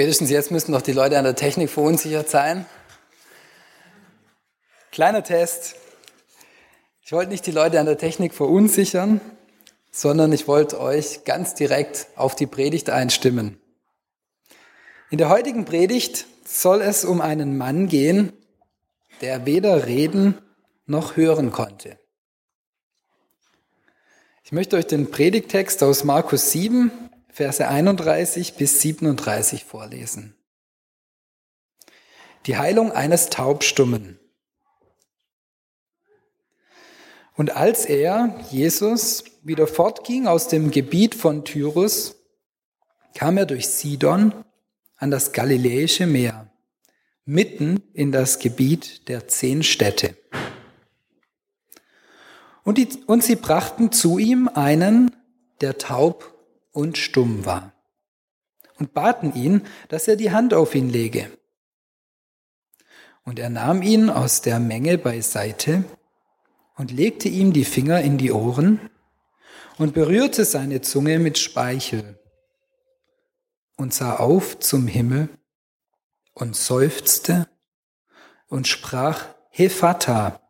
Spätestens jetzt müssten doch die Leute an der Technik verunsichert sein. Kleiner Test. Ich wollte nicht die Leute an der Technik verunsichern, sondern ich wollte euch ganz direkt auf die Predigt einstimmen. In der heutigen Predigt soll es um einen Mann gehen, der weder reden noch hören konnte. Ich möchte euch den Predigtext aus Markus 7, Verse 31 bis 37 vorlesen. Die Heilung eines Taubstummen. Und als er, Jesus, wieder fortging aus dem Gebiet von Tyrus, kam er durch Sidon an das Galiläische Meer, mitten in das Gebiet der zehn Städte. Und, die, und sie brachten zu ihm einen, der taub und stumm war, und baten ihn, dass er die Hand auf ihn lege. Und er nahm ihn aus der Menge beiseite und legte ihm die Finger in die Ohren und berührte seine Zunge mit Speichel und sah auf zum Himmel und seufzte und sprach Hephata,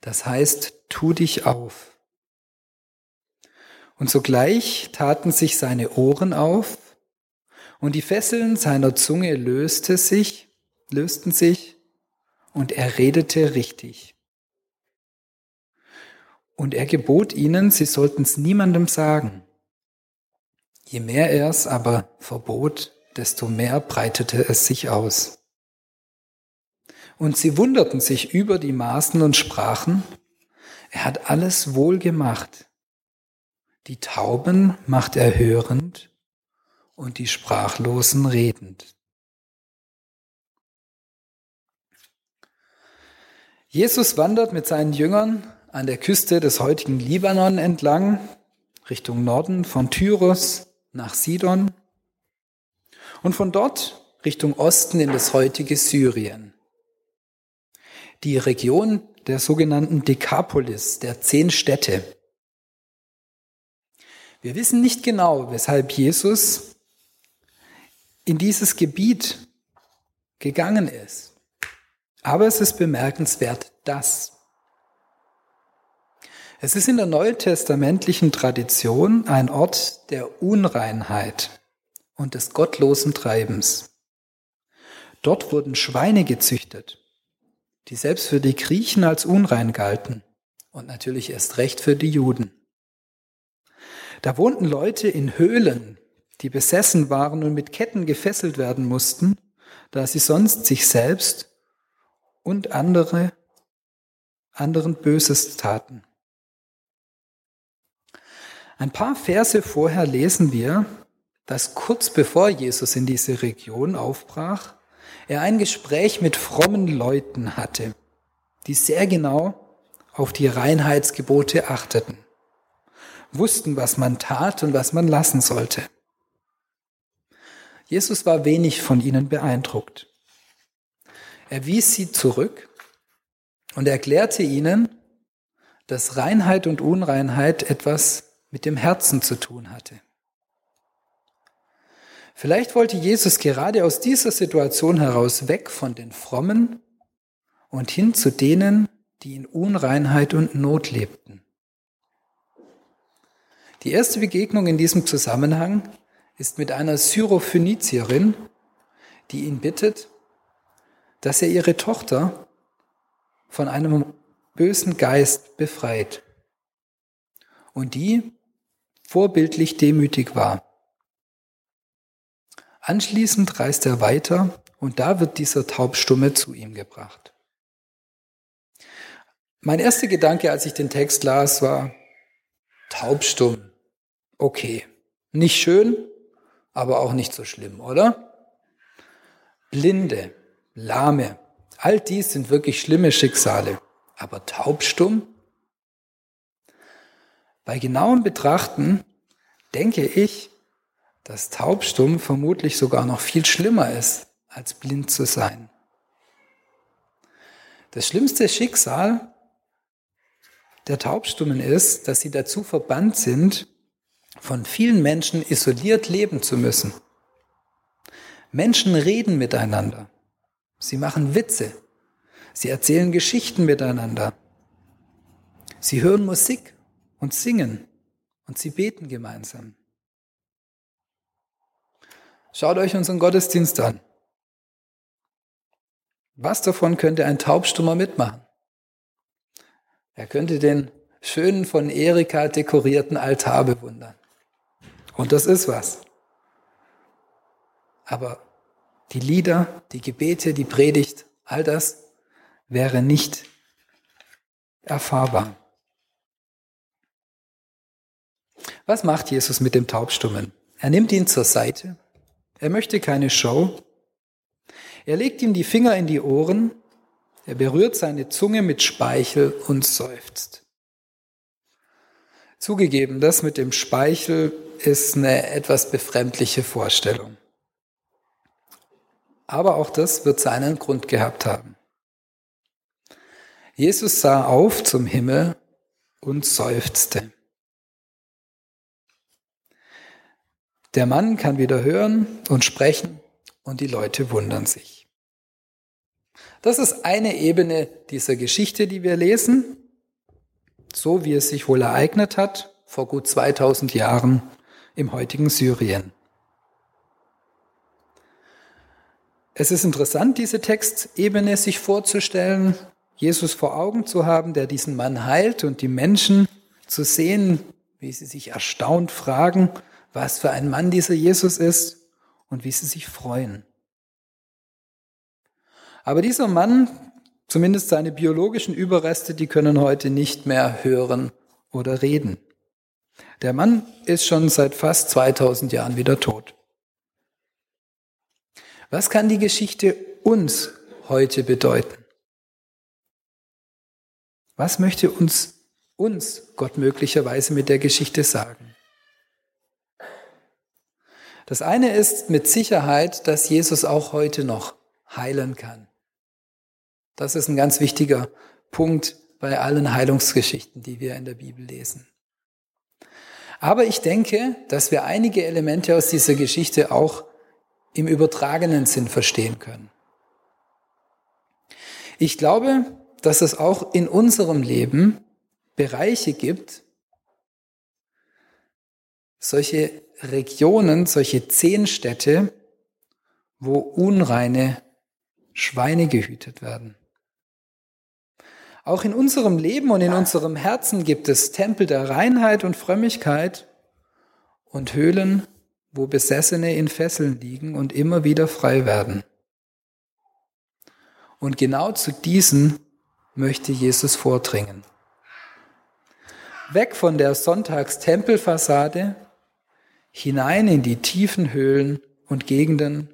das heißt, tu dich auf. Und sogleich taten sich seine Ohren auf, und die Fesseln seiner Zunge löste sich, lösten sich, und er redete richtig. Und er gebot ihnen, sie sollten es niemandem sagen. Je mehr er es aber verbot, desto mehr breitete es sich aus. Und sie wunderten sich über die Maßen und sprachen, er hat alles wohl gemacht. Die Tauben macht er hörend und die Sprachlosen redend. Jesus wandert mit seinen Jüngern an der Küste des heutigen Libanon entlang, Richtung Norden von Tyrus nach Sidon und von dort Richtung Osten in das heutige Syrien. Die Region der sogenannten Dekapolis, der zehn Städte, wir wissen nicht genau, weshalb Jesus in dieses Gebiet gegangen ist. Aber es ist bemerkenswert, dass es ist in der neutestamentlichen Tradition ein Ort der Unreinheit und des gottlosen Treibens. Dort wurden Schweine gezüchtet, die selbst für die Griechen als unrein galten und natürlich erst recht für die Juden. Da wohnten Leute in Höhlen, die besessen waren und mit Ketten gefesselt werden mussten, da sie sonst sich selbst und andere, anderen Böses taten. Ein paar Verse vorher lesen wir, dass kurz bevor Jesus in diese Region aufbrach, er ein Gespräch mit frommen Leuten hatte, die sehr genau auf die Reinheitsgebote achteten wussten, was man tat und was man lassen sollte. Jesus war wenig von ihnen beeindruckt. Er wies sie zurück und erklärte ihnen, dass Reinheit und Unreinheit etwas mit dem Herzen zu tun hatte. Vielleicht wollte Jesus gerade aus dieser Situation heraus weg von den Frommen und hin zu denen, die in Unreinheit und Not lebten. Die erste Begegnung in diesem Zusammenhang ist mit einer Syrophönizierin, die ihn bittet, dass er ihre Tochter von einem bösen Geist befreit und die vorbildlich demütig war. Anschließend reist er weiter und da wird dieser Taubstumme zu ihm gebracht. Mein erster Gedanke, als ich den Text las, war taubstumm okay. Nicht schön, aber auch nicht so schlimm, oder? Blinde, Lahme, all dies sind wirklich schlimme Schicksale. Aber taubstumm? Bei genauem Betrachten denke ich, dass taubstumm vermutlich sogar noch viel schlimmer ist, als blind zu sein. Das schlimmste Schicksal der Taubstummen ist, dass sie dazu verbannt sind, von vielen Menschen isoliert leben zu müssen. Menschen reden miteinander. Sie machen Witze. Sie erzählen Geschichten miteinander. Sie hören Musik und singen und sie beten gemeinsam. Schaut euch unseren Gottesdienst an. Was davon könnte ein Taubstummer mitmachen? Er könnte den schönen von Erika dekorierten Altar bewundern. Und das ist was. Aber die Lieder, die Gebete, die Predigt, all das wäre nicht erfahrbar. Was macht Jesus mit dem Taubstummen? Er nimmt ihn zur Seite. Er möchte keine Show. Er legt ihm die Finger in die Ohren. Er berührt seine Zunge mit Speichel und seufzt. Zugegeben, das mit dem Speichel ist eine etwas befremdliche Vorstellung. Aber auch das wird seinen Grund gehabt haben. Jesus sah auf zum Himmel und seufzte. Der Mann kann wieder hören und sprechen und die Leute wundern sich. Das ist eine Ebene dieser Geschichte, die wir lesen, so wie es sich wohl ereignet hat vor gut 2000 Jahren im heutigen Syrien. Es ist interessant, diese Textebene sich vorzustellen, Jesus vor Augen zu haben, der diesen Mann heilt und die Menschen zu sehen, wie sie sich erstaunt fragen, was für ein Mann dieser Jesus ist und wie sie sich freuen. Aber dieser Mann, zumindest seine biologischen Überreste, die können heute nicht mehr hören oder reden. Der Mann ist schon seit fast 2000 Jahren wieder tot. Was kann die Geschichte uns heute bedeuten? Was möchte uns, uns Gott möglicherweise mit der Geschichte sagen? Das eine ist mit Sicherheit, dass Jesus auch heute noch heilen kann. Das ist ein ganz wichtiger Punkt bei allen Heilungsgeschichten, die wir in der Bibel lesen. Aber ich denke, dass wir einige Elemente aus dieser Geschichte auch im übertragenen Sinn verstehen können. Ich glaube, dass es auch in unserem Leben Bereiche gibt, solche Regionen, solche Zehnstädte, wo unreine Schweine gehütet werden. Auch in unserem Leben und in unserem Herzen gibt es Tempel der Reinheit und Frömmigkeit und Höhlen wo Besessene in Fesseln liegen und immer wieder frei werden. Und genau zu diesen möchte Jesus vordringen. Weg von der Sonntagstempelfassade, hinein in die tiefen Höhlen und Gegenden,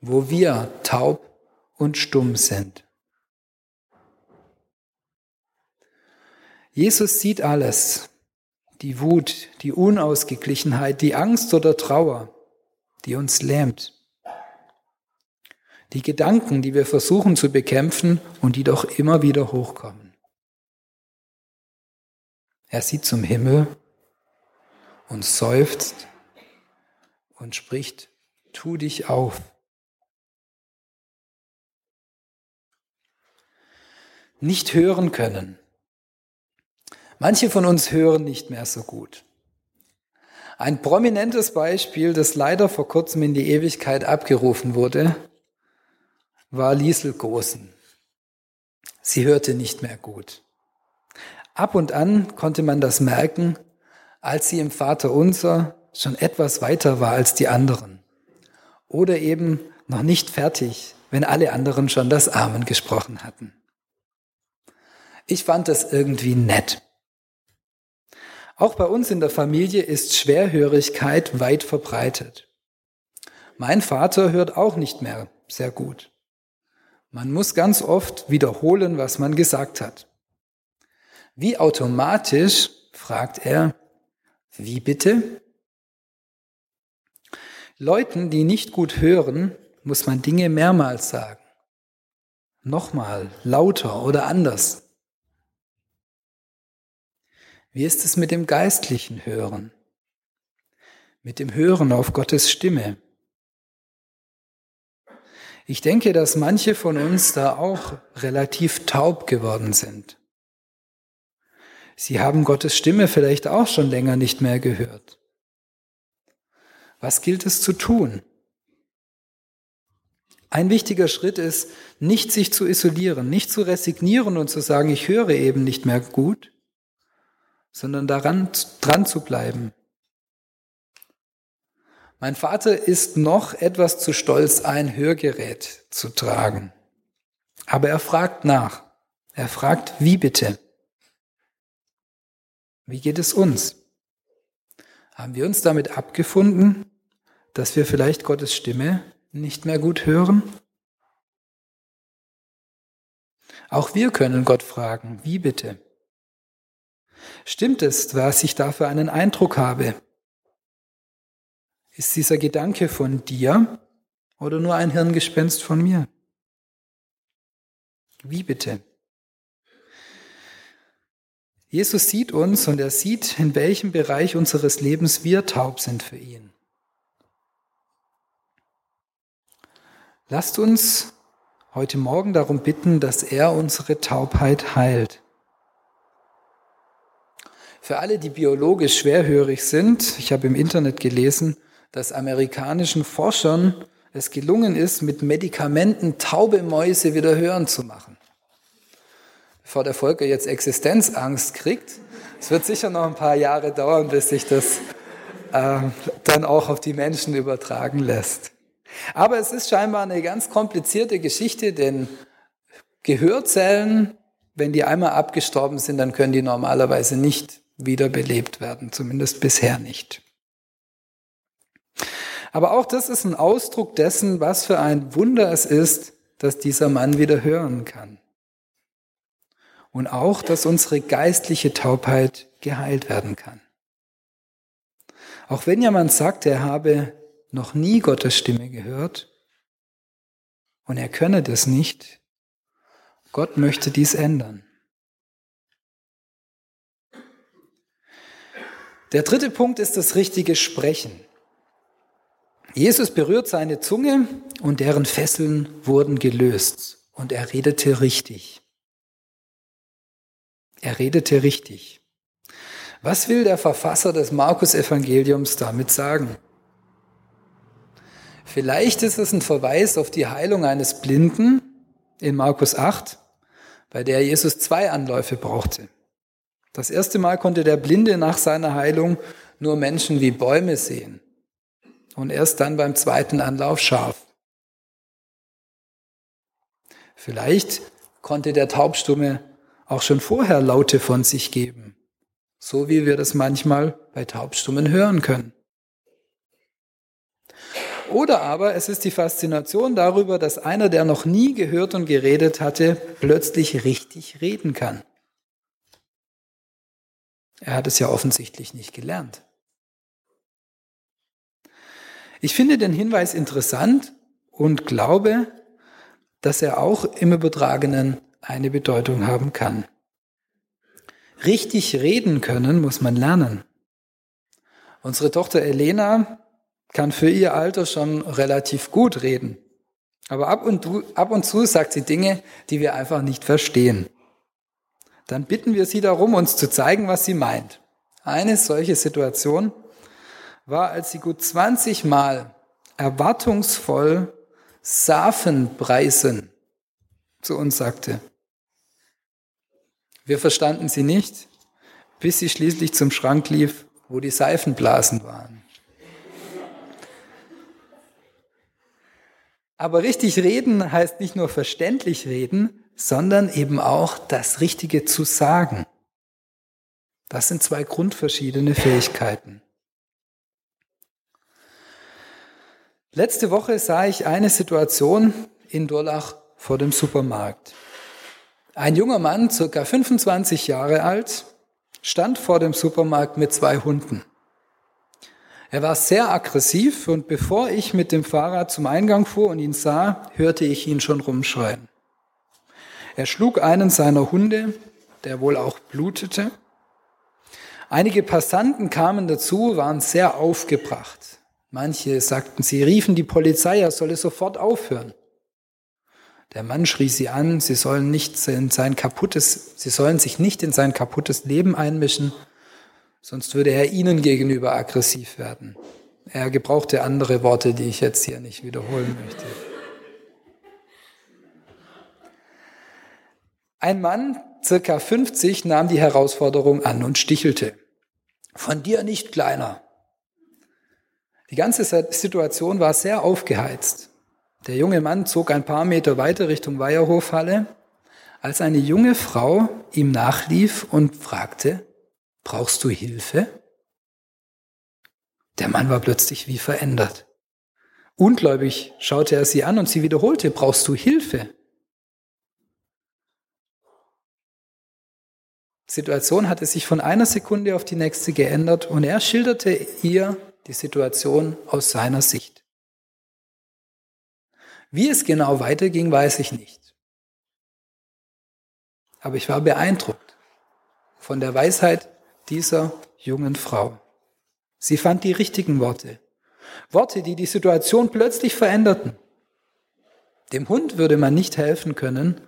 wo wir taub und stumm sind. Jesus sieht alles die Wut, die Unausgeglichenheit, die Angst oder Trauer, die uns lähmt. Die Gedanken, die wir versuchen zu bekämpfen und die doch immer wieder hochkommen. Er sieht zum Himmel und seufzt und spricht, tu dich auf. Nicht hören können, Manche von uns hören nicht mehr so gut. Ein prominentes Beispiel, das leider vor kurzem in die Ewigkeit abgerufen wurde, war Liesel Gosen. Sie hörte nicht mehr gut. Ab und an konnte man das merken, als sie im Vater Unser schon etwas weiter war als die anderen. Oder eben noch nicht fertig, wenn alle anderen schon das Amen gesprochen hatten. Ich fand das irgendwie nett. Auch bei uns in der Familie ist Schwerhörigkeit weit verbreitet. Mein Vater hört auch nicht mehr sehr gut. Man muss ganz oft wiederholen, was man gesagt hat. Wie automatisch, fragt er, wie bitte? Leuten, die nicht gut hören, muss man Dinge mehrmals sagen. Nochmal, lauter oder anders. Wie ist es mit dem geistlichen Hören? Mit dem Hören auf Gottes Stimme? Ich denke, dass manche von uns da auch relativ taub geworden sind. Sie haben Gottes Stimme vielleicht auch schon länger nicht mehr gehört. Was gilt es zu tun? Ein wichtiger Schritt ist, nicht sich zu isolieren, nicht zu resignieren und zu sagen, ich höre eben nicht mehr gut, sondern daran dran zu bleiben. Mein Vater ist noch etwas zu stolz, ein Hörgerät zu tragen. Aber er fragt nach. Er fragt, wie bitte? Wie geht es uns? Haben wir uns damit abgefunden, dass wir vielleicht Gottes Stimme nicht mehr gut hören? Auch wir können Gott fragen, wie bitte? Stimmt es, was ich da für einen Eindruck habe? Ist dieser Gedanke von dir oder nur ein Hirngespenst von mir? Wie bitte? Jesus sieht uns und er sieht, in welchem Bereich unseres Lebens wir taub sind für ihn. Lasst uns heute Morgen darum bitten, dass er unsere Taubheit heilt. Für alle, die biologisch schwerhörig sind, ich habe im Internet gelesen, dass amerikanischen Forschern es gelungen ist, mit Medikamenten taube Mäuse wieder hören zu machen bevor der Volker jetzt Existenzangst kriegt. Es wird sicher noch ein paar Jahre dauern, bis sich das äh, dann auch auf die Menschen übertragen lässt. Aber es ist scheinbar eine ganz komplizierte Geschichte, denn Gehörzellen, wenn die einmal abgestorben sind, dann können die normalerweise nicht wiederbelebt werden, zumindest bisher nicht. Aber auch das ist ein Ausdruck dessen, was für ein Wunder es ist, dass dieser Mann wieder hören kann und auch, dass unsere geistliche Taubheit geheilt werden kann. Auch wenn jemand sagt, er habe noch nie Gottes Stimme gehört und er könne das nicht, Gott möchte dies ändern. Der dritte Punkt ist das richtige Sprechen. Jesus berührt seine Zunge und deren Fesseln wurden gelöst und er redete richtig. Er redete richtig. Was will der Verfasser des Markus-Evangeliums damit sagen? Vielleicht ist es ein Verweis auf die Heilung eines Blinden in Markus 8, bei der Jesus zwei Anläufe brauchte. Das erste Mal konnte der Blinde nach seiner Heilung nur Menschen wie Bäume sehen und erst dann beim zweiten Anlauf scharf. Vielleicht konnte der Taubstumme auch schon vorher Laute von sich geben, so wie wir das manchmal bei Taubstummen hören können. Oder aber es ist die Faszination darüber, dass einer, der noch nie gehört und geredet hatte, plötzlich richtig reden kann. Er hat es ja offensichtlich nicht gelernt. Ich finde den Hinweis interessant und glaube, dass er auch im Übertragenen eine Bedeutung haben kann. Richtig reden können muss man lernen. Unsere Tochter Elena kann für ihr Alter schon relativ gut reden. Aber ab und, ab und zu sagt sie Dinge, die wir einfach nicht verstehen. Dann bitten wir sie darum, uns zu zeigen, was sie meint. Eine solche Situation war, als sie gut 20 Mal erwartungsvoll Safenpreisen zu uns sagte. Wir verstanden sie nicht, bis sie schließlich zum Schrank lief, wo die Seifenblasen waren. Aber richtig reden heißt nicht nur verständlich reden, sondern eben auch das Richtige zu sagen. Das sind zwei grundverschiedene Fähigkeiten. Letzte Woche sah ich eine Situation in Durlach vor dem Supermarkt. Ein junger Mann, circa 25 Jahre alt, stand vor dem Supermarkt mit zwei Hunden. Er war sehr aggressiv und bevor ich mit dem Fahrrad zum Eingang fuhr und ihn sah, hörte ich ihn schon rumschreien. Er schlug einen seiner Hunde, der wohl auch blutete. Einige Passanten kamen dazu, waren sehr aufgebracht. Manche sagten, sie riefen die Polizei, er solle sofort aufhören. Der Mann schrie sie an, sie sollen nicht in sein kaputtes, sie sollen sich nicht in sein kaputtes Leben einmischen, sonst würde er ihnen gegenüber aggressiv werden. Er gebrauchte andere Worte, die ich jetzt hier nicht wiederholen möchte. Ein Mann, circa 50, nahm die Herausforderung an und stichelte. Von dir nicht kleiner. Die ganze Situation war sehr aufgeheizt. Der junge Mann zog ein paar Meter weiter Richtung Weierhofhalle, als eine junge Frau ihm nachlief und fragte, brauchst du Hilfe? Der Mann war plötzlich wie verändert. Ungläubig schaute er sie an und sie wiederholte, brauchst du Hilfe? Die Situation hatte sich von einer Sekunde auf die nächste geändert und er schilderte ihr die Situation aus seiner Sicht. Wie es genau weiterging, weiß ich nicht. Aber ich war beeindruckt von der Weisheit dieser jungen Frau. Sie fand die richtigen Worte. Worte, die die Situation plötzlich veränderten. Dem Hund würde man nicht helfen können,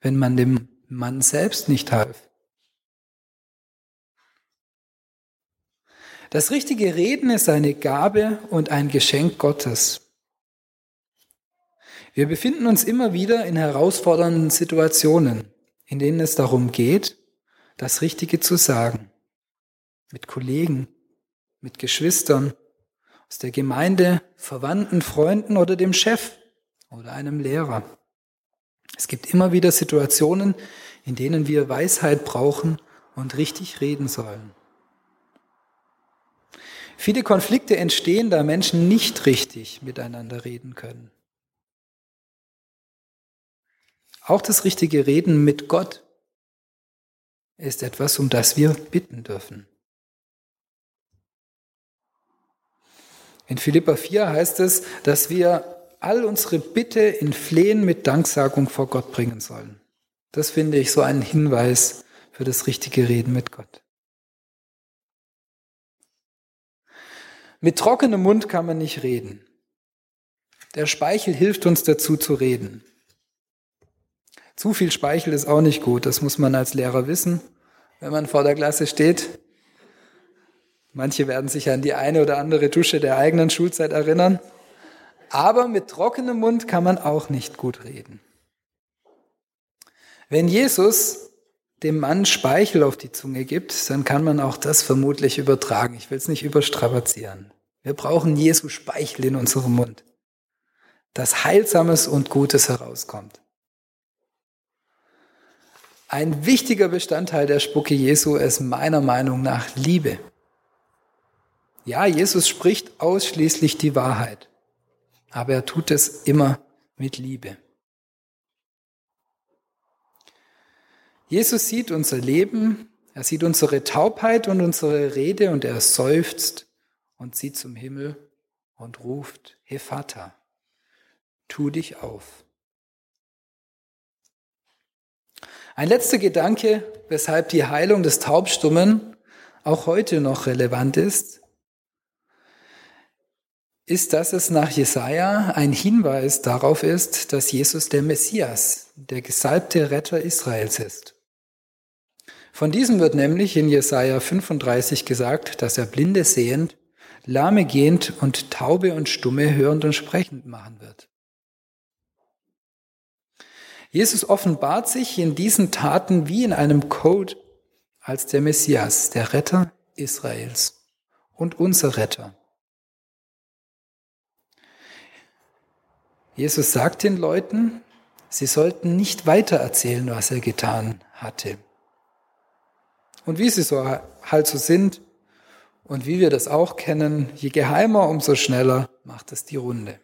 wenn man dem Mann selbst nicht half. Das richtige Reden ist eine Gabe und ein Geschenk Gottes. Wir befinden uns immer wieder in herausfordernden Situationen, in denen es darum geht, das Richtige zu sagen. Mit Kollegen, mit Geschwistern, aus der Gemeinde, Verwandten, Freunden oder dem Chef oder einem Lehrer. Es gibt immer wieder Situationen, in denen wir Weisheit brauchen und richtig reden sollen. Viele Konflikte entstehen, da Menschen nicht richtig miteinander reden können. Auch das richtige Reden mit Gott ist etwas, um das wir bitten dürfen. In Philippa 4 heißt es, dass wir all unsere Bitte in Flehen mit Danksagung vor Gott bringen sollen. Das finde ich so einen Hinweis für das richtige Reden mit Gott. Mit trockenem Mund kann man nicht reden. Der Speichel hilft uns dazu zu reden. Zu viel Speichel ist auch nicht gut, das muss man als Lehrer wissen, wenn man vor der Klasse steht. Manche werden sich an die eine oder andere Dusche der eigenen Schulzeit erinnern. Aber mit trockenem Mund kann man auch nicht gut reden. Wenn Jesus dem Mann Speichel auf die Zunge gibt, dann kann man auch das vermutlich übertragen. Ich will es nicht überstrapazieren. Wir brauchen Jesu Speichel in unserem Mund, dass Heilsames und Gutes herauskommt. Ein wichtiger Bestandteil der Spucke Jesu ist meiner Meinung nach Liebe. Ja, Jesus spricht ausschließlich die Wahrheit, aber er tut es immer mit Liebe. Jesus sieht unser Leben, er sieht unsere Taubheit und unsere Rede und er seufzt und sieht zum Himmel und ruft, He Vater, tu dich auf. Ein letzter Gedanke, weshalb die Heilung des Taubstummen auch heute noch relevant ist, ist, dass es nach Jesaja ein Hinweis darauf ist, dass Jesus der Messias, der gesalbte Retter Israels ist. Von diesem wird nämlich in Jesaja 35 gesagt, dass er Blinde sehend, Lahme gehend und Taube und Stumme hörend und sprechend machen wird. Jesus offenbart sich in diesen Taten wie in einem Code als der Messias, der Retter Israels und unser Retter. Jesus sagt den Leuten, sie sollten nicht weitererzählen, was er getan hatte. Und wie sie so halt so sind und wie wir das auch kennen, je geheimer, umso schneller macht es die Runde.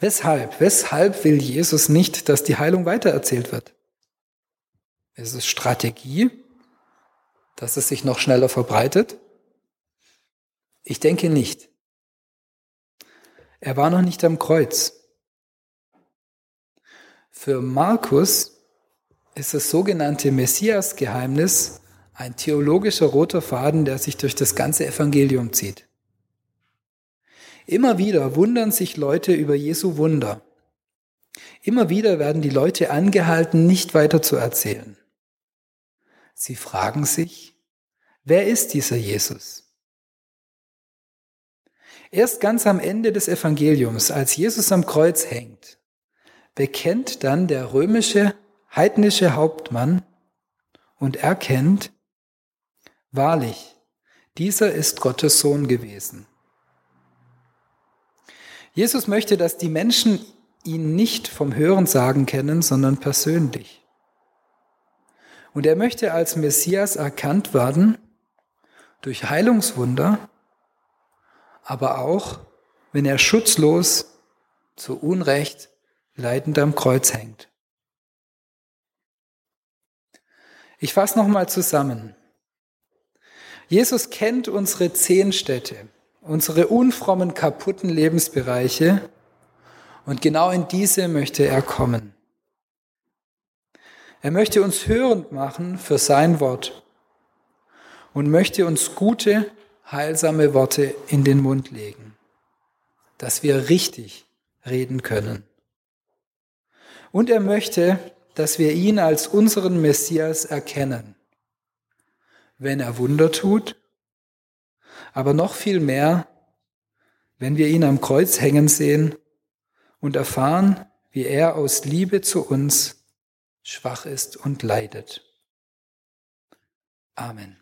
Weshalb? Weshalb will Jesus nicht, dass die Heilung weitererzählt wird? Ist es Strategie, dass es sich noch schneller verbreitet? Ich denke nicht. Er war noch nicht am Kreuz. Für Markus ist das sogenannte Messias-Geheimnis ein theologischer roter Faden, der sich durch das ganze Evangelium zieht. Immer wieder wundern sich Leute über Jesu Wunder. Immer wieder werden die Leute angehalten, nicht weiter zu erzählen. Sie fragen sich, wer ist dieser Jesus? Erst ganz am Ende des Evangeliums, als Jesus am Kreuz hängt, bekennt dann der römische heidnische Hauptmann und erkennt, wahrlich, dieser ist Gottes Sohn gewesen. Jesus möchte, dass die Menschen ihn nicht vom Hörensagen kennen, sondern persönlich. Und er möchte als Messias erkannt werden durch Heilungswunder, aber auch, wenn er schutzlos zu Unrecht leidend am Kreuz hängt. Ich fasse nochmal zusammen. Jesus kennt unsere zehn Städte, unsere unfrommen, kaputten Lebensbereiche und genau in diese möchte er kommen. Er möchte uns hörend machen für sein Wort und möchte uns gute, heilsame Worte in den Mund legen, dass wir richtig reden können. Und er möchte, dass wir ihn als unseren Messias erkennen, wenn er Wunder tut, aber noch viel mehr, wenn wir ihn am Kreuz hängen sehen und erfahren, wie er aus Liebe zu uns schwach ist und leidet. Amen.